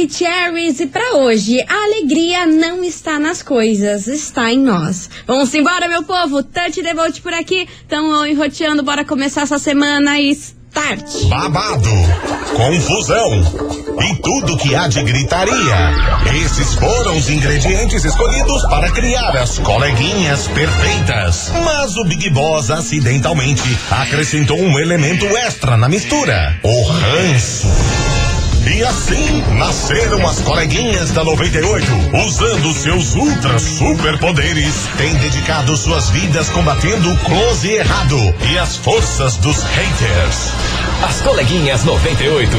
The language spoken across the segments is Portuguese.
Maravicheries, e para hoje, a alegria não está nas coisas, está em nós. Vamos embora, meu povo. The vote por aqui. Tamo enroteando, bora começar essa semana e start. Babado, confusão e tudo que há de gritaria. Esses foram os ingredientes escolhidos para criar as coleguinhas perfeitas. Mas o Big Boss acidentalmente acrescentou um elemento extra na mistura: o ranço. E assim nasceram as coleguinhas da 98, usando seus ultra superpoderes, têm dedicado suas vidas combatendo o close e errado e as forças dos haters. As coleguinhas 98.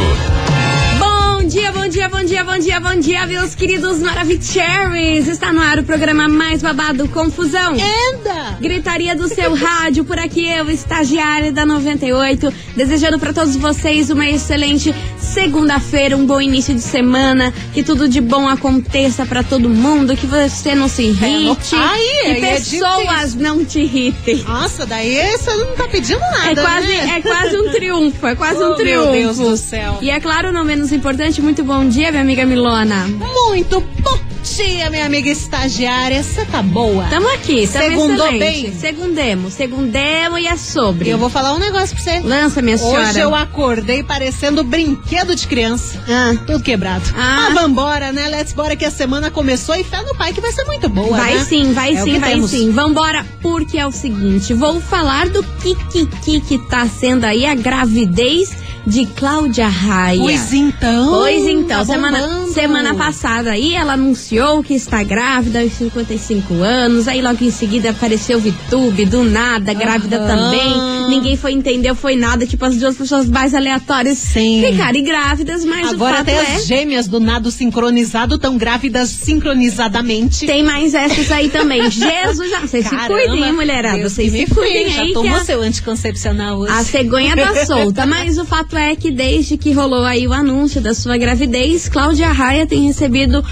Bom dia, bom dia, bom dia, bom dia, bom dia, meus queridos Maravicheries. Está no ar o programa mais babado Confusão. Anda! Gritaria do seu rádio, por aqui eu, estagiária da 98, desejando para todos vocês uma excelente segunda-feira, um bom início de semana, que tudo de bom aconteça para todo mundo, que você não se irrite, Aí, que aí é pessoas não te irritem. Nossa, daí você não tá pedindo nada, É quase, né? é quase um triunfo, é quase um Oh, triunfo. meu Deus do céu. E é claro, não menos importante, muito bom dia, minha amiga Milona. Muito bom dia, minha amiga estagiária. Você tá boa? Tamo aqui, tamo Segundou excelente. bem? Segundemos, segundemos e é sobre. Eu vou falar um negócio pra você. Lança, minha senhora. Hoje eu acordei parecendo brinquedo de criança. Ah. Tudo quebrado. Ah. Mas vambora, né? Let's bora que a semana começou e fé no pai que vai ser muito boa, Vai né? sim, vai É sim, vai temos. sim. Vambora, porque é o seguinte: vou falar do que, que, que, que tá sendo aí a gravidez de Cláudia Raia. Pois então. Pois então, tá semana, semana passada aí ela anunciou que está grávida aos 55 anos, aí logo em seguida apareceu o VTube, do nada, grávida Aham. também. Ninguém foi entender, foi nada, tipo as duas pessoas mais aleatórias Sim. ficarem grávidas, mas Agora o fato até é... as gêmeas do nado sincronizado estão grávidas sincronizadamente. Tem mais essas aí também. Jesus, já, vocês se cuidem, hein, mulherada. Vocês se me cuidem cuide. aí. Já tomou a- seu anticoncepcional hoje? A cegonha tá solta, mas o fato é que desde que rolou aí o anúncio da sua gravidez, Cláudia Raia tem recebido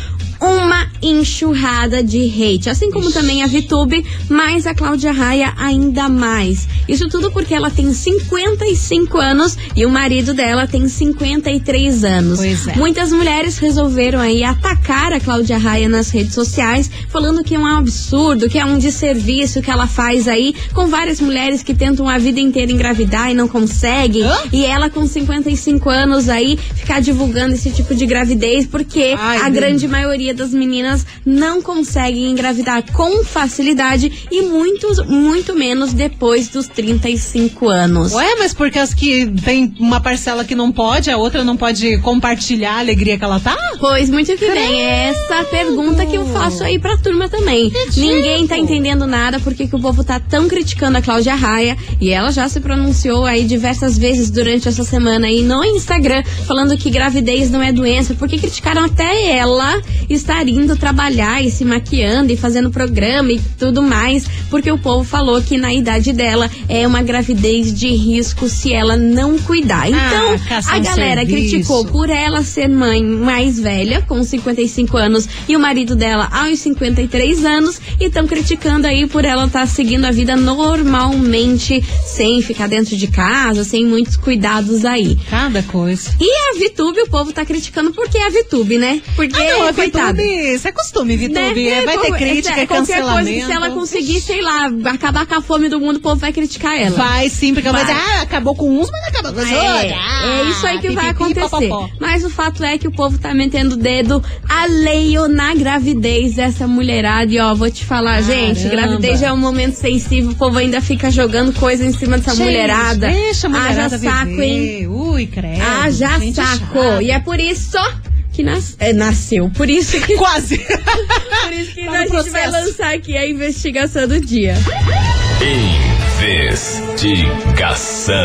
uma enxurrada de hate, assim como também a Vitube, mas a Cláudia Raia ainda mais. Isso tudo porque ela tem 55 anos e o marido dela tem 53 anos. Pois é. Muitas mulheres resolveram aí atacar a Cláudia Raia nas redes sociais, falando que é um absurdo, que é um desserviço que ela faz aí com várias mulheres que tentam a vida inteira engravidar e não conseguem. Hã? E ela com 55 anos aí ficar divulgando esse tipo de gravidez porque Ai, a Deus. grande maioria das meninas não conseguem engravidar com facilidade e muitos, muito menos depois dos 35 anos. Ué, mas porque as que tem uma parcela que não pode, a outra não pode compartilhar a alegria que ela tá? Pois muito que bem, é essa pergunta que eu faço aí pra turma também. Ninguém tá entendendo nada porque que o povo tá tão criticando a Cláudia Raia e ela já se pronunciou aí diversas vezes durante essa semana aí no Instagram falando que gravidez não é doença, porque criticaram até ela estar indo trabalhar e se maquiando e fazendo programa e tudo mais, porque o povo falou que na idade dela é uma gravidez de risco se ela não cuidar. Então, caçar a galera serviço. criticou por ela ser mãe mais velha, com 55 anos, e o marido dela aos 53 anos, e estão criticando aí por ela estar seguindo a vida normalmente, sem ficar dentro de casa, sem muitos cuidados aí. Cada coisa. E a Vitube, o povo tá criticando porque é a Vitube, né? Porque, Ah, não, a coitada. Vitube, isso é costume, Vitube. Né? Vai ter crítica, é, qualquer cancelamento. coisa, se ela conseguir, sei lá, acabar com a fome do mundo, o povo vai criticar ela. Vai sim, porque ela vai Vai. dizer, ah, acabou com uns, mas acabou com os outros. É, Ah, é isso aí que vai acontecer. popopó. Mas o fato é que o povo tá metendo o dedo alheio na gravidez dessa mulherada. E ó, vou te falar, gente, Caramba. gravidez já é um momento sensível. O povo ainda fica jogando coisa em cima dessa Gente, mulherada. Deixa a mulherada Haja saco, viver. hein? Ui, credo. Haja gente saco. chata. E é por isso que nas... é, nasceu. Por isso que, Quase. por isso que Tá a gente vai lançar aqui a investigação do dia. Investigação.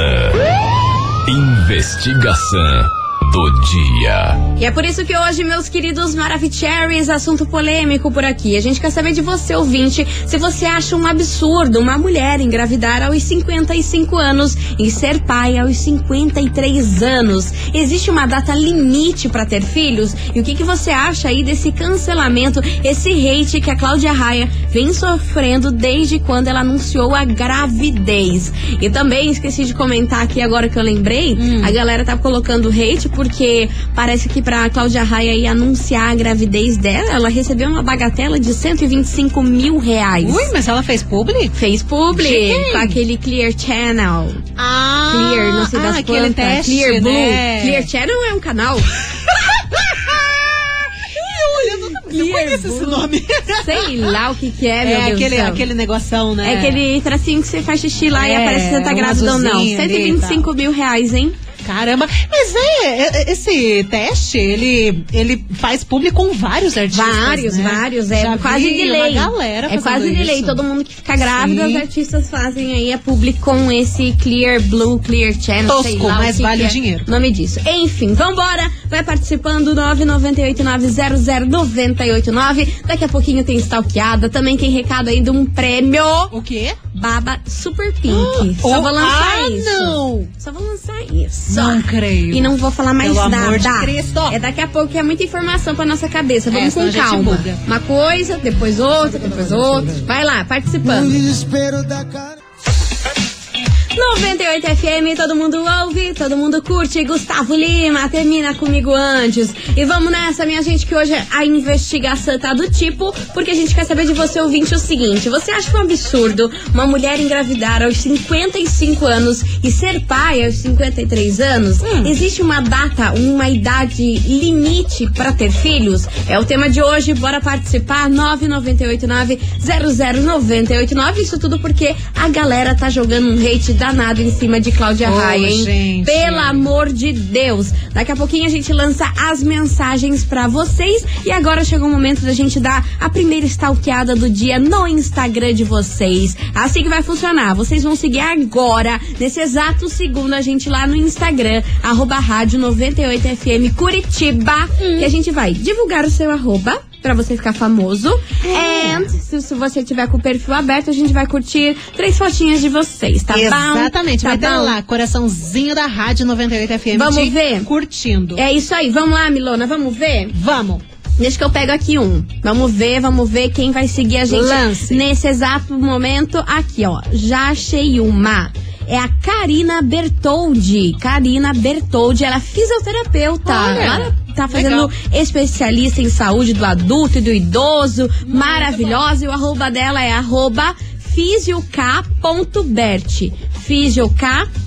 Investigação do dia. E é por isso que hoje, meus queridos Maravicheries, assunto polêmico por aqui. A gente quer saber de você, ouvinte, se você acha um absurdo uma mulher engravidar aos 55 anos e ser pai aos 53 anos. Existe uma data limite para ter filhos? E o que, que você acha aí desse cancelamento, esse hate que a Cláudia Raia vem sofrendo desde quando ela anunciou a gravidez? E também esqueci de comentar aqui agora que eu lembrei, a galera tá colocando hate porque parece que pra Cláudia Raia anunciar a gravidez dela, ela recebeu uma bagatela de 125 mil reais. Ui, mas ela fez publi? Fez publi com aquele Clear Channel. Ah, Clear, não sei das ah, aquele quantas. teste, Clear Blue. né? Clear Channel é um canal. Eu conheço esse nome. Sei lá o que que é, meu É Deus aquele, do céu. aquele negoção, né? É aquele tracinho que você faz xixi lá e É, aparece se você tá grávida ou não. azulzinho ali e 125 mil reais, hein? Caramba, mas é, é, esse teste, ele, ele faz público com vários artistas, Vários, né? vários. É Já quase vi de lei. Galera é quase de lei. Todo mundo que fica grávida, Sim. os artistas fazem aí a public com esse Clear Blue, Clear Channel. Tosco, lá mas que vale o é dinheiro. Nome disso. Enfim, vambora. Vai participando 998900989. Daqui a pouquinho tem stalkeada. Também tem recado aí de um prêmio. O quê? Baba Super Pink. Só Oh, vou lançar ah, isso. não. Só vou lançar isso. Não creio. E não vou falar mais Pelo nada. amor de Cristo. É daqui a pouco que é muita informação pra nossa cabeça. Vamos com calma. Uma coisa, depois outra, depois outra. Vai lá, participando. desespero da cara. 98 FM, todo mundo ouve, todo mundo curte. Gustavo Lima, termina comigo antes. E vamos nessa, minha gente, que hoje a investigação tá do tipo, porque a gente quer saber de você, ouvinte, o seguinte: você acha um absurdo uma mulher engravidar aos 55 anos e ser pai aos 53 anos? Existe uma data, uma idade limite pra ter filhos? É o tema de hoje, bora participar. 998900989. Isso tudo porque a galera tá jogando um hate danado em cima de Cláudia Ô, Raia, hein? gente. Pelo amor de Deus. Daqui a pouquinho a gente lança as mensagens pra vocês. E agora chegou o momento da gente dar a primeira stalkeada do dia no Instagram de vocês. Assim que vai funcionar. Vocês vão seguir agora, nesse exato segundo, a gente lá no Instagram, arroba rádio 98FM Curitiba. Que a gente vai divulgar o seu arroba. Pra você ficar famoso. And se, se você tiver com o perfil aberto, a gente vai curtir três fotinhas de vocês, tá bom? Exatamente, Tá vai bom? lá, coraçãozinho da Rádio 98 FM. Vamos ver? Curtindo. É isso aí, vamos lá, Milona, vamos ver? Vamos. Deixa que eu pego aqui um. Vamos ver, vamos ver quem vai seguir a gente Lance. nesse exato momento. Aqui, ó. Já achei uma. É a Karina Bertoldi. Karina Bertoldi, ela é fisioterapeuta. Olha, ela tá fazendo legal. especialista em saúde do adulto e do idoso. Maravilhosa. E o arroba dela é arroba fisiok.bert. Fisiok.bert.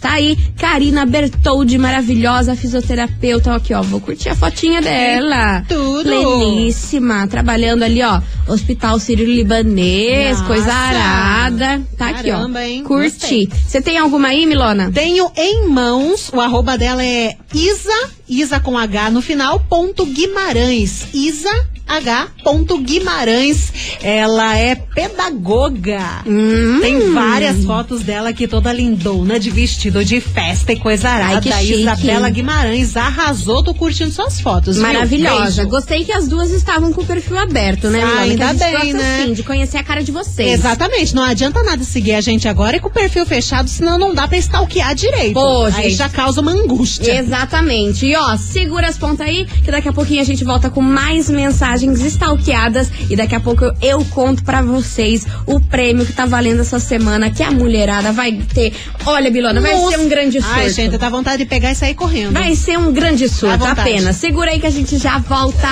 Tá aí, Karina Bertoldi, maravilhosa fisioterapeuta. Aqui, ó, vou curtir a fotinha dela. tudo. Pleníssima. Trabalhando ali, ó, Hospital Sírio-Libanês, coisa arada. Tá aqui, ó. Caramba, hein? Curti. Você tem alguma aí, Milona? Tenho em mãos, o arroba dela é Isa, Isa com H no final, ponto Guimarães. Isa H. ponto Guimarães. Ela é pedagoga. Hum. Tem várias fotos dela aqui toda lindona, de vestido de festa e coisa arada. Ai, que A. Isabela Guimarães arrasou, tô curtindo suas fotos. Maravilhosa. Gostei que as duas estavam com o perfil aberto, né, Ah, ainda bem, né? assim, de conhecer a cara de vocês. Exatamente, não adianta nada seguir a gente agora e com o perfil fechado, senão não dá pra stalkear direito. Pô, Aí gente. já causa uma angústia. Exatamente. E ó, segura as pontas aí, que daqui a pouquinho a gente volta com mais mensagens stalkeadas. E daqui a pouco eu, eu conto pra vocês o prêmio que tá valendo essa semana, que a mulherada vai ter. Olha, Bilona, vai Nossa. ser um grande surto. Ai, gente, dá vontade de pegar e sair correndo. Vai ser um grande surto, apenas. Segura aí que a gente já volta.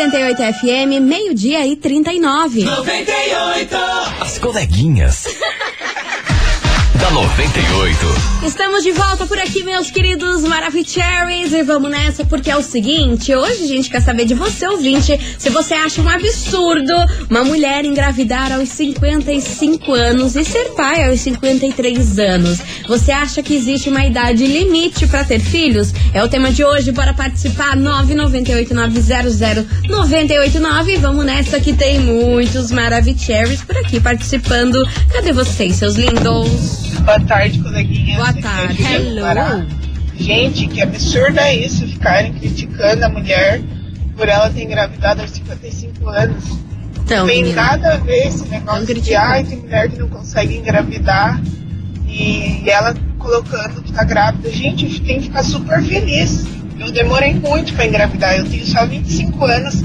98 FM, meio-dia e 39. As coleguinhas. da 98. Estamos de volta por aqui, meus queridos Maravicheries. E vamos nessa, porque é o seguinte: hoje a gente quer saber de você, ouvinte, se você acha um absurdo uma mulher engravidar aos 55 anos e ser pai aos 53 anos. Você acha que existe uma idade limite para ter filhos? É o tema de hoje, bora participar. 998900989. Vamos nessa que tem muitos Maravicheries por aqui participando. Cadê vocês, seus lindos? Boa tarde, coleguinha. Boa é tarde. Juliana Hello. Gente, que absurdo é isso, ficarem criticando a mulher por ela ter engravidado aos 55 anos. Então, não tem menina. nada a ver esse negócio de ai, tem mulher que não consegue engravidar e ela colocando que tá grávida. Gente, tem que ficar super feliz. Eu demorei muito pra engravidar, eu tenho só 25 anos.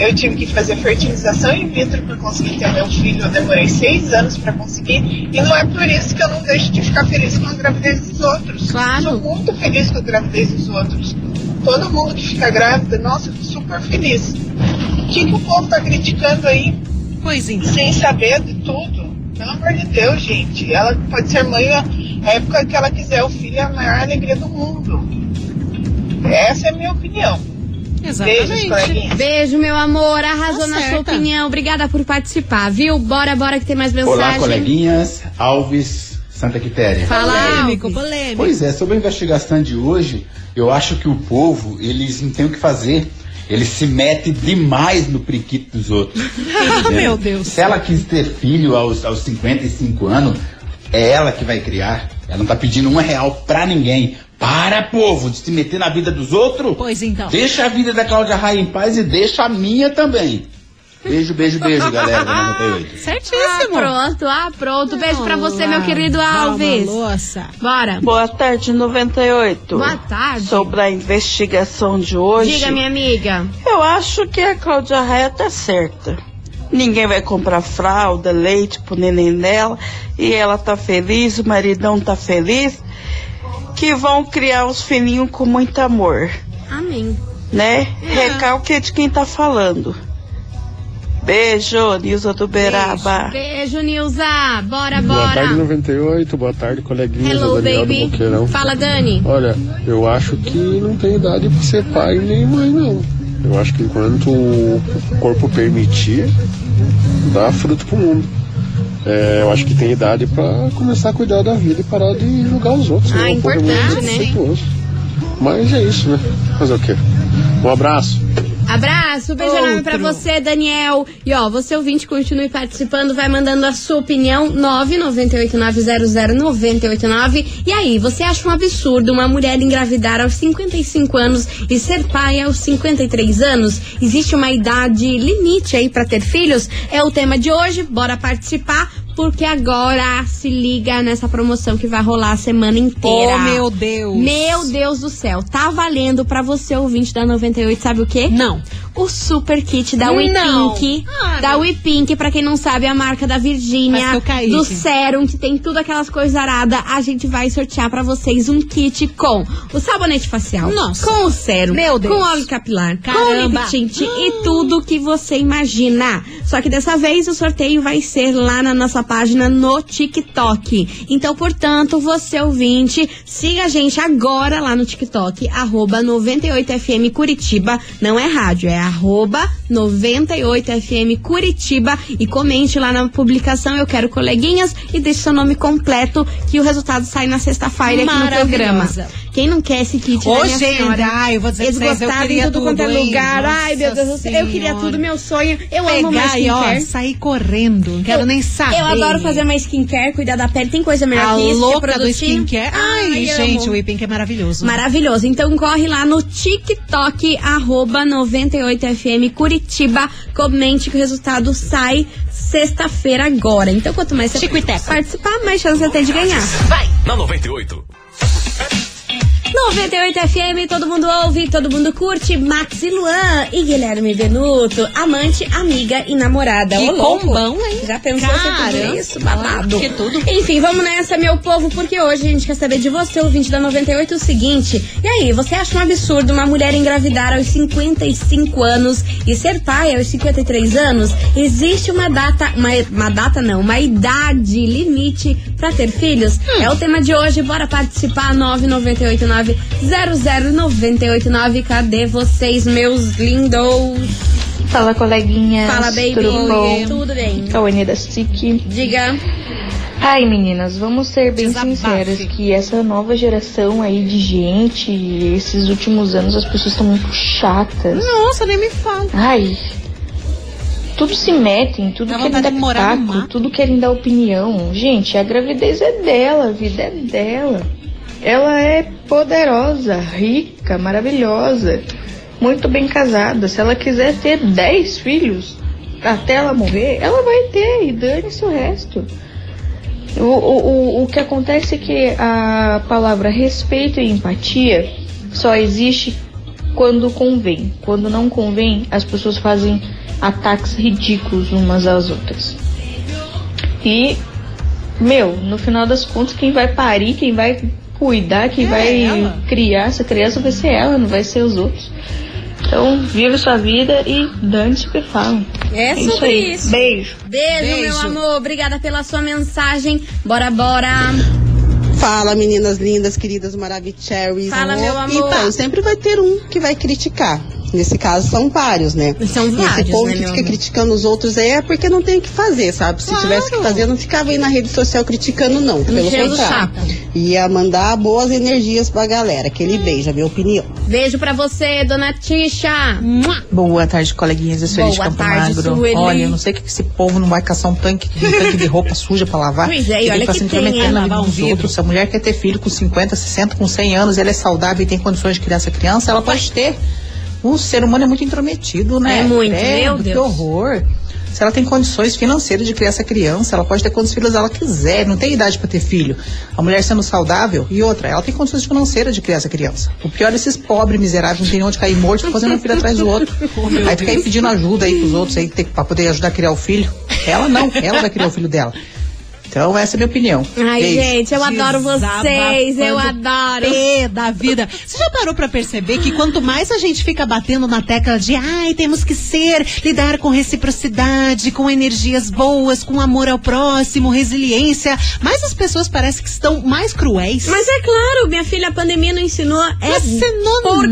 Eu tive que fazer fertilização in vitro para conseguir ter meu filho. Eu demorei seis anos para conseguir. E não é por isso que eu não deixo de ficar feliz com a gravidez dos outros. Claro. Sou muito feliz com a gravidez dos outros. Todo mundo que fica grávida, nossa, super feliz. O que, que o povo tá criticando aí Pois então. sem saber de tudo? Pelo amor de Deus, gente. Ela pode ser mãe a a época que ela quiser. O filho é a maior alegria do mundo. Essa é a minha opinião. Exatamente. coleguinhas. Beijo, meu amor. Arrasou Tá na sua opinião. Obrigada por participar, viu? Bora, bora que tem mais mensagem. Olá, coleguinhas. Alves, Santa Quitéria. Fala, Polêmico, polêmico. Pois é, sobre a investigação de hoje, eu acho que o povo, eles não têm o que fazer. Eles se metem demais no priquito dos outros. Ah, meu Deus. Se ela quis ter filho aos, aos 55 anos, é ela que vai criar. Ela não tá pedindo um real pra ninguém. Para, povo, de se meter na vida dos outros. Pois então. Deixa a vida da Cláudia Raia em paz e deixa a minha também. Beijo, beijo, beijo, galera da 98. Ah, Certíssimo. pronto, ah, pronto. Beijo pra você, meu querido Alves. Louça. Bora. Boa tarde, 98. Boa tarde. Sobre a investigação de hoje, Diga, minha amiga. eu acho que a Cláudia Raia tá certa. Ninguém vai comprar fralda, leite pro neném dela e ela tá feliz, o maridão tá feliz, que vão criar os filhinhos com muito amor, Amém. né? Recalque é de quem tá falando. Beijo, Nilza do Beraba. Beijo, Nilza. Bora, Boa bora. tarde, 98. Boa tarde, coleguinhas. Hello, é Daniel do baby. Boqueirão. Fala, Dani. Olha, eu acho que não tem idade pra ser pai nem mãe, não. Eu acho que enquanto o corpo permitir, dá fruto pro mundo. É, eu acho que tem idade pra começar a cuidar da vida e parar de julgar os outros. Ah, né? É importante, né? Mas é isso, né? Fazer o quê? Um abraço. Abraço, beijo enorme pra Outro. você, Daniel. E ó, você ouvinte, continue participando, vai mandando a sua opinião, 998900989. E aí, você acha um absurdo uma mulher engravidar aos 55 anos e ser pai aos 53 anos? Existe uma idade limite aí pra ter filhos? É o tema de hoje, bora participar. Porque agora se liga nessa promoção que vai rolar a semana inteira. Oh, meu Deus. Meu Deus do céu, tá valendo pra você, ouvinte da 98, sabe o quê? Não. O super kit da. WePink. Ah, da. WePink, pra quem não sabe, é a marca da Virgínia. Do. Serum, que tem tudo aquelas coisas aradas. A gente vai sortear pra vocês um kit com o sabonete facial. Nossa. Com o sérum. Meu Deus. Com óleo capilar. Com Caramba. lip tint e tudo que você imagina. Só que dessa vez o sorteio vai ser lá na nossa página no TikTok. Então, portanto, você ouvinte, siga a gente agora lá no TikTok, arroba 98FM Curitiba. Não é rádio, é arroba 98FM Curitiba. E comente lá na publicação, eu quero coleguinhas, e deixe seu nome completo, que o resultado sai na sexta-feira aqui no programa. Quem não quer esse kit, Ô, né, minha gente, senhora? ai, eu vou dizer Esgotado em tudo, quanto é tudo, hein? lugar. Ai, meu Deus do céu. Eu queria tudo, meu sonho. Eu amo uma Pegar e, ó, sair correndo. Não quero Eu- nem saber. Eu adoro fazer uma skincare, cuidar da pele. Tem coisa melhor A que isso? é louca do skincare. Ai, Ai, gente, amo. o Ipink é maravilhoso. Maravilhoso. Então corre lá no TikTok, arroba 98FM Curitiba. Comente que o resultado sai sexta-feira agora. Então, quanto mais você participar, mais chance você tem de ganhar. Na 98. 98 FM, todo mundo ouve, todo mundo curte. Max e Luan e Guilherme Venuto, amante, amiga e namorada. Que Ô, hein? Já pensou Caramba. isso? Babado. Que tudo. Enfim, vamos nessa, meu povo, porque hoje a gente quer saber de você, ouvinte da 98, o seguinte. E aí, você acha um absurdo uma mulher engravidar aos 55 anos e ser pai aos 53 anos? Existe uma data, uma, uma data não, uma idade limite pra ter filhos? Hum. É o tema de hoje, bora participar, 998900989. Cadê vocês, meus lindos? Fala, coleguinhas. Fala, baby. Tudo bom? Tudo bem. Cauane da SIC. Diga. Ai, meninas, vamos ser bem Desabafe. sinceras que essa nova geração aí de gente, esses últimos anos as pessoas estão muito chatas. Nossa, nem me fala. Ai, tudo se metem, tudo Dá querem vontade dar pitaco, tudo querem dar opinião. Gente, a gravidez é dela, a vida é dela. Ela é poderosa, rica, maravilhosa, muito bem casada. Se ela quiser ter 10 filhos até ela morrer, ela vai ter e dane-se o resto. O, o, o, que acontece é que a palavra respeito e empatia só existe quando convém. Quando não convém, as pessoas fazem ataques ridículos umas às outras. E, meu, no final das contas, quem vai parir, quem vai cuidar, quem É vai ela. criar essa criança vai ser ela, não vai ser os outros. Então, vive sua vida e dane-se o que falam. É isso sobre aí. isso. Beijo. Beijo, Beijo. meu amor. Obrigada pela sua mensagem. Bora, bora. Fala, meninas lindas, queridas Maravicheries. Fala, meu amor. Então, sempre vai ter um que vai criticar. Nesse caso, são vários, né? São vários, Esse povo né, que fica criticando os outros aí é porque não tem o que fazer, sabe? Se tivesse que fazer, não ficava aí na rede social criticando, não. Pelo contrário. Ia mandar boas energias pra galera. Aquele beijo, a minha opinião. Beijo pra você, dona Tisha. Boa tarde, coleguinhas. Eu sou Boa de Campo tarde, Magro. Sueli. Olha, eu não sei o que esse povo não vai caçar um tanque, um tanque de roupa suja pra lavar. Pois é, e que olha que se tem, intrometer é, na vida lavar um dos vidro. outros. Se a mulher quer ter filho com 50, 60, com 100 anos, ela é saudável e tem condições de criar essa criança, ela pode ter. O ser humano é muito intrometido, né? É muito, Credo, meu Que Deus. horror. Se ela tem condições financeiras de criar essa criança, ela pode ter quantos filhos ela quiser, não tem idade pra ter filho. A mulher sendo saudável e outra, ela tem condições financeiras de criar essa criança. O pior é esses pobres miseráveis, não tem onde cair morto, fazendo um filho atrás do outro. aí fica aí pedindo ajuda aí pros outros aí pra poder ajudar a criar o filho. Ela não, ela vai criar o filho dela. Então essa é a minha opinião. Ai, Beijo. gente, eu adoro vocês. Eu adoro. pé da vida. Você já parou pra perceber que quanto mais a gente fica batendo na tecla de ai, temos que ser, lidar com reciprocidade, com energias boas, com amor ao próximo, resiliência, mais as pessoas parecem que estão mais cruéis. Mas é claro, minha filha, a pandemia não ensinou é Não ensinou porcaria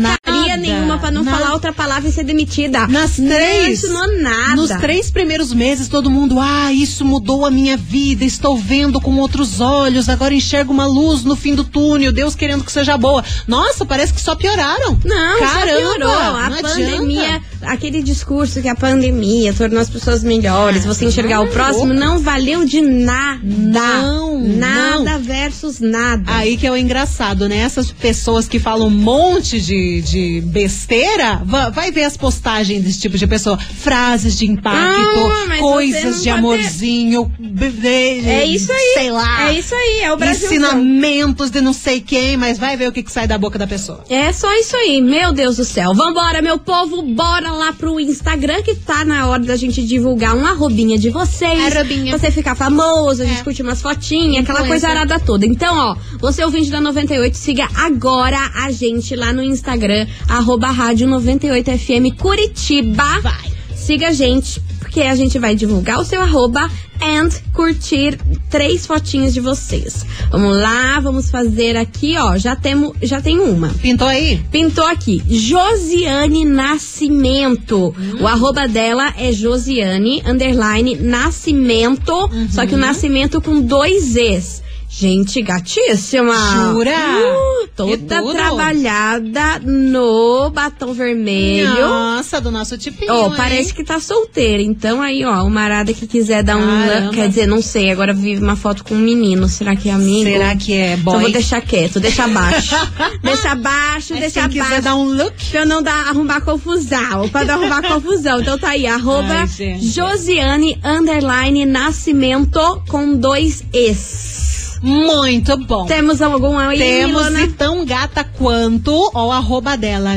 nada. nenhuma pra não Nada. falar outra palavra e ser demitida. Nas Não três, ensinou nada. Nos três primeiros meses, todo mundo, ah, isso mudou a minha vida, estou vendo com outros olhos, agora enxergo uma luz no fim do túnel, Deus querendo que seja boa. Nossa, parece que só pioraram. Não, Caramba, piorou. A não pandemia, adianta. aquele discurso que a pandemia tornou as pessoas melhores, você enxergar o próximo, não valeu de nada. Não, Nada não. versus nada. Aí que é o engraçado, né? Essas pessoas que falam um monte de, de besteira, va- vai ver as postagens desse tipo de pessoa. Frases de impacto, Ah, não coisas de amorzinho, bebê, É isso aí. sei lá. É isso aí, é o Brasil. Ensinamentos de não sei quem, mas vai ver o que, que sai da boca da pessoa. É só isso aí, meu Deus do céu. Vambora, meu povo, bora lá pro Instagram que tá na hora da gente divulgar um arrobinha de vocês. Arrobinha. Você ficar famoso, a gente É. curte umas fotinhas, aquela coisa arada toda. Então, ó, você ouvinte da 98, siga agora a gente lá no Instagram, arroba rádio 98FM Curitiba. Vai. Siga a gente, porque a gente vai divulgar o seu arroba and curtir três fotinhas de vocês. Vamos lá, vamos fazer aqui, ó. Já temos, já tem uma. Pintou aí? Pintou aqui, Josiane Nascimento. O arroba dela é Josiane, underline, Nascimento. Só que o Nascimento com dois Es. Gente gatíssima. Jura? Uh, toda trabalhada no batom vermelho. Nossa, do nosso tipinho. Hein? parece que tá solteira. Então aí, ó, uma arada que quiser dar um. Caramba. Quer dizer, não sei. Agora vive uma foto com um menino. Será que é amigo? Será que é boy? Então vou deixar quieto, deixa abaixo. deixa abaixo, Mas deixa quem quiser abaixo. dar um look. Pra eu não dar, arrumar confusão. Pra não arrumar confusão. Então tá aí, arroba Ai. Josiane underline Nascimento com dois Es. Muito bom. Temos algum aí, Temos Milona? e tão gata quanto ó, o arroba dela,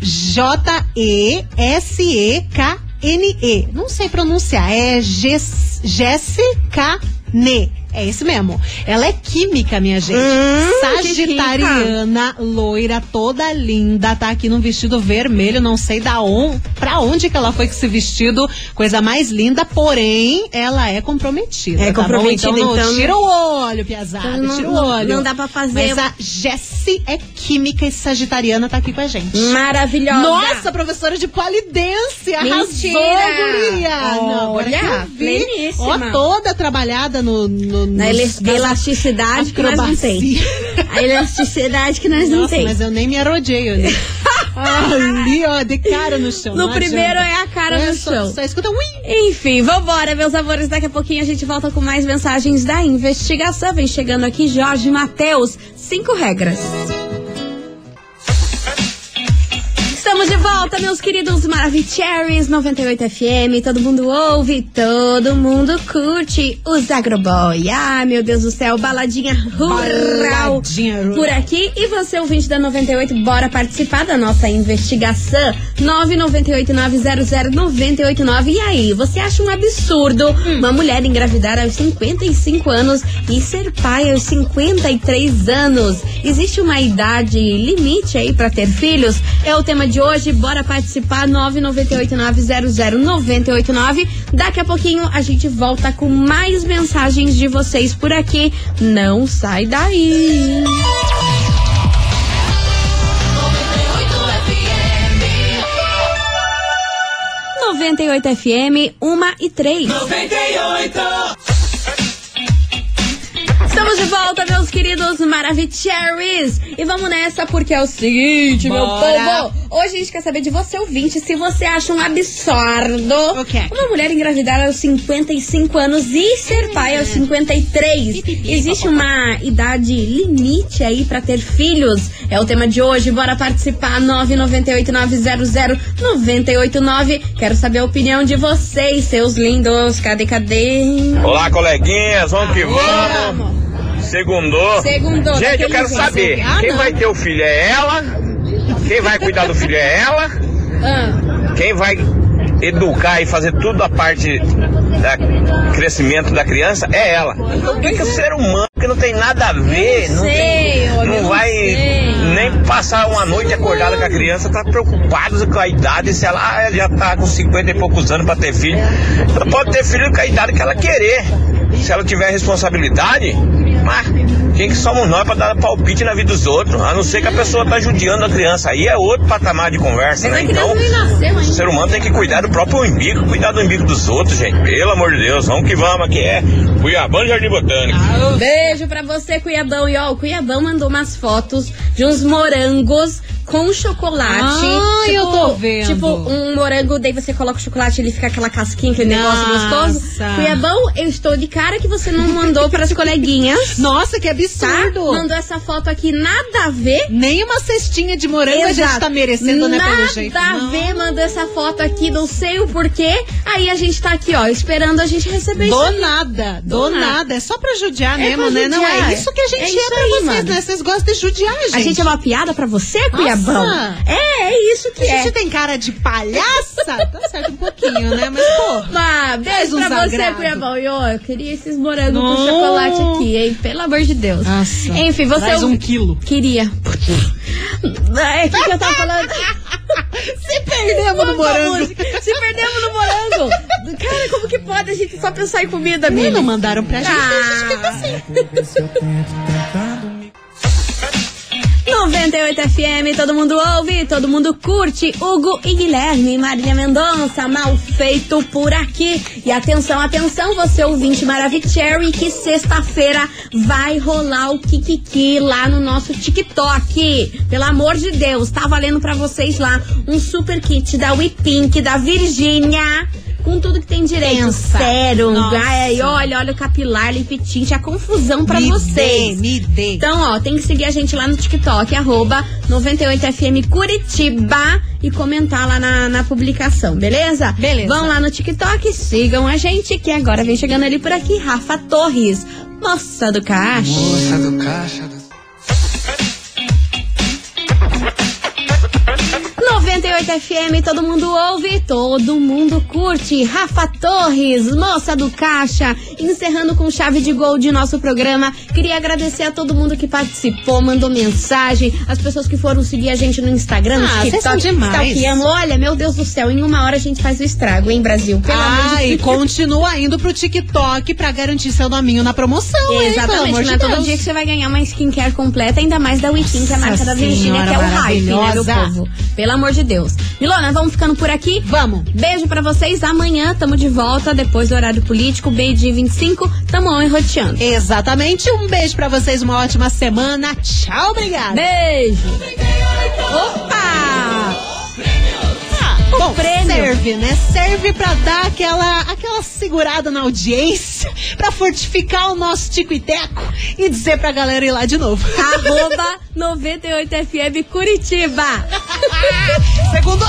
J-E-S-E-K-N-E. Não sei pronunciar, é Jéssica Ne. É esse mesmo. Ela é química, minha gente. Hum, Sagitariana, loira, toda linda. Tá aqui num vestido vermelho. Não sei da on, pra onde que ela foi com esse vestido. Coisa mais linda, porém, ela é comprometida. É tá bom? comprometida, então, não então- tira o olho, Piazada. Então não- tira o olho. não dá pra fazer- Mas a Jessie é química e sagitariana tá aqui com a gente. Maravilhosa. Nossa, professora de polidência! Arrasou, guria! Não, agora Olha, que eu vi. Ó, toda trabalhada no... no Na nos- elasticidade que nós não tem. A elasticidade que nós não tem. mas eu nem me arrodeio, né? Ali, ó, de cara no chão. No primeiro adianta. é a cara É, no só- chão. Só escuta um... Enfim, vambora, meus amores. Daqui a pouquinho a gente volta com mais mensagens da investigação. Vem chegando aqui Jorge Matheus. Cinco regras. Estamos de volta, meus queridos Maravicheries 98 FM. Todo mundo ouve, todo mundo curte os Agroboy. Ah, meu Deus do céu, baladinha rural Baladinha rural. por aqui. E você, ouvinte da 98, bora participar da nossa investigação. 998-900-989. E aí, você acha um absurdo uma mulher engravidar aos 55 anos e ser pai aos 53 anos? Existe uma idade limite aí pra ter filhos? É o tema de hoje. Bora participar. 998-900-989. Daqui a pouquinho a gente volta com mais mensagens de vocês por aqui. Não sai daí. 98 FM, 1 e 3. 98. Estamos de volta, meus queridos Maravicheries. E vamos nessa, porque é o seguinte, meu Bora. povo. Hoje a gente quer saber de você, ouvinte, se você acha um absurdo O quê? uma mulher engravidar aos 55 anos e ser pai aos 53. Existe uma idade limite aí pra ter filhos? É o tema de hoje. Bora participar. 998-900-989. Quero saber a opinião de vocês, seus lindos. Cadê, cadê? Olá, coleguinhas, vamos que vamos. Segundou. Segundou, Gente, eu quero saber, Ah, quem não. vai ter o filho é ela, quem vai cuidar do filho é ela, Ah. quem vai educar e fazer tudo a parte do crescimento da criança é ela. Então, o que, que o ser humano, que não tem nada a ver, não, sei, tem, não vai sei. nem passar uma noite acordada com a criança, tá preocupado com a idade, se ela ah, já tá com 50 e poucos anos pra ter filho. Ela pode ter filho com a idade que ela querer. Se ela tiver responsabilidade, mas quem que somos nós pra dar palpite na vida dos outros? A não ser que a pessoa tá judiando a criança. Aí é outro patamar de conversa, Mas né? Então, nasceu o ser humano tem que cuidar do próprio umbigo, cuidar do umbigo dos outros, gente. Pelo amor de Deus, vamos que vamos, aqui é Cuiabá Jardim Botânico. Beijo pra você, Cuiabão. E ó, o Cuiabão mandou umas fotos de uns morangos com chocolate. Ah, eu tô vendo. Tipo, um morango, daí você coloca o chocolate ele fica aquela casquinha, aquele negócio Nossa. gostoso. Cuiabão, eu estou de cara que você não mandou para as coleguinhas. Nossa, que Tá? absurdo. Mandou essa foto aqui, nada a ver. Nem uma cestinha de morango a gente Exato. tá merecendo, né, Nada pelo jeito. a Não. ver, mandou essa foto aqui, não sei o porquê. Aí a gente tá aqui, ó, esperando a gente receber isso. Do aí. nada, do, Do nada. nada. É só pra judiar É mesmo, pra né? Não é isso que a gente É é, isso pra aí, vocês, mano. né? Vocês gostam de judiar, gente. A gente é uma piada pra você, Cuiabão? Nossa. É, é isso que A é. gente tem cara de palhaça? tá certo um pouquinho, né? Mas, pô. Mas, beijo pra você, agrado. Cuiabão. E ó, eu queria esses morangos com chocolate aqui, hein? Pelo amor de Deus. Nossa. Enfim, você. Traz um quilo. Queria. É, o que, que eu tava falando? Se perdemos no a morango. música? Se perdemos no morango. Cara, como que pode a gente só pensar em comida, Mili? não mandaram pra gente, Ah. a gente fica assim. 98 FM, todo mundo ouve, todo mundo curte. Hugo e Guilherme, Marília Mendonça, mal feito por aqui. E atenção, atenção, você ouvinte Maravicherry, que sexta-feira vai rolar o Kikiki lá no nosso TikTok. Pelo amor de Deus, tá valendo pra vocês lá um super kit da We Pink, da Virgínia. Com tudo que tem direito. Pensa. Sérum, ai, olha, olha o capilar, lip tint, a confusão pra me vocês. Dê, me dê. Então, ó, tem que seguir a gente lá no TikTok, arroba 98FM Curitiba e comentar lá na, na publicação, beleza? Beleza. Vão lá no TikTok, sigam a gente, que agora vem chegando ali por aqui, Rafa Torres, moça do caixa. Moça do caixa. 98 FM, todo mundo ouve, todo mundo curte. Rafa Torres, moça do caixa, encerrando com chave de gol de nosso programa. Queria agradecer a todo mundo que participou, mandou mensagem, as pessoas que foram seguir a gente no Instagram, no Ah, TikTok, são demais. Olha, meu Deus do céu, em uma hora a gente faz o estrago, hein, Brasil? Pelo Ah, de e continua indo pro TikTok pra garantir seu nominho na promoção? Pelo Exatamente, amor não de é todo dia que você vai ganhar uma skincare completa, ainda mais da Wikin, que é a marca Nossa da Virgínia, que é o hype, né, meu maravilhosa. povo? Pelo amor de Deus. Milona, vamos ficando por aqui? Vamos. Beijo pra vocês. Amanhã tamo de volta, depois do horário político, meio-dia 25. Tamo on enroteando. Exatamente. Um beijo pra vocês, uma ótima semana. Tchau, obrigada. Beijo! Opa! Bom, prêmio. serve, né? Serve pra dar aquela, aquela segurada na audiência, pra fortificar o nosso tico e teco e dizer pra galera ir lá de novo. Arroba 98FM Curitiba. Segundo.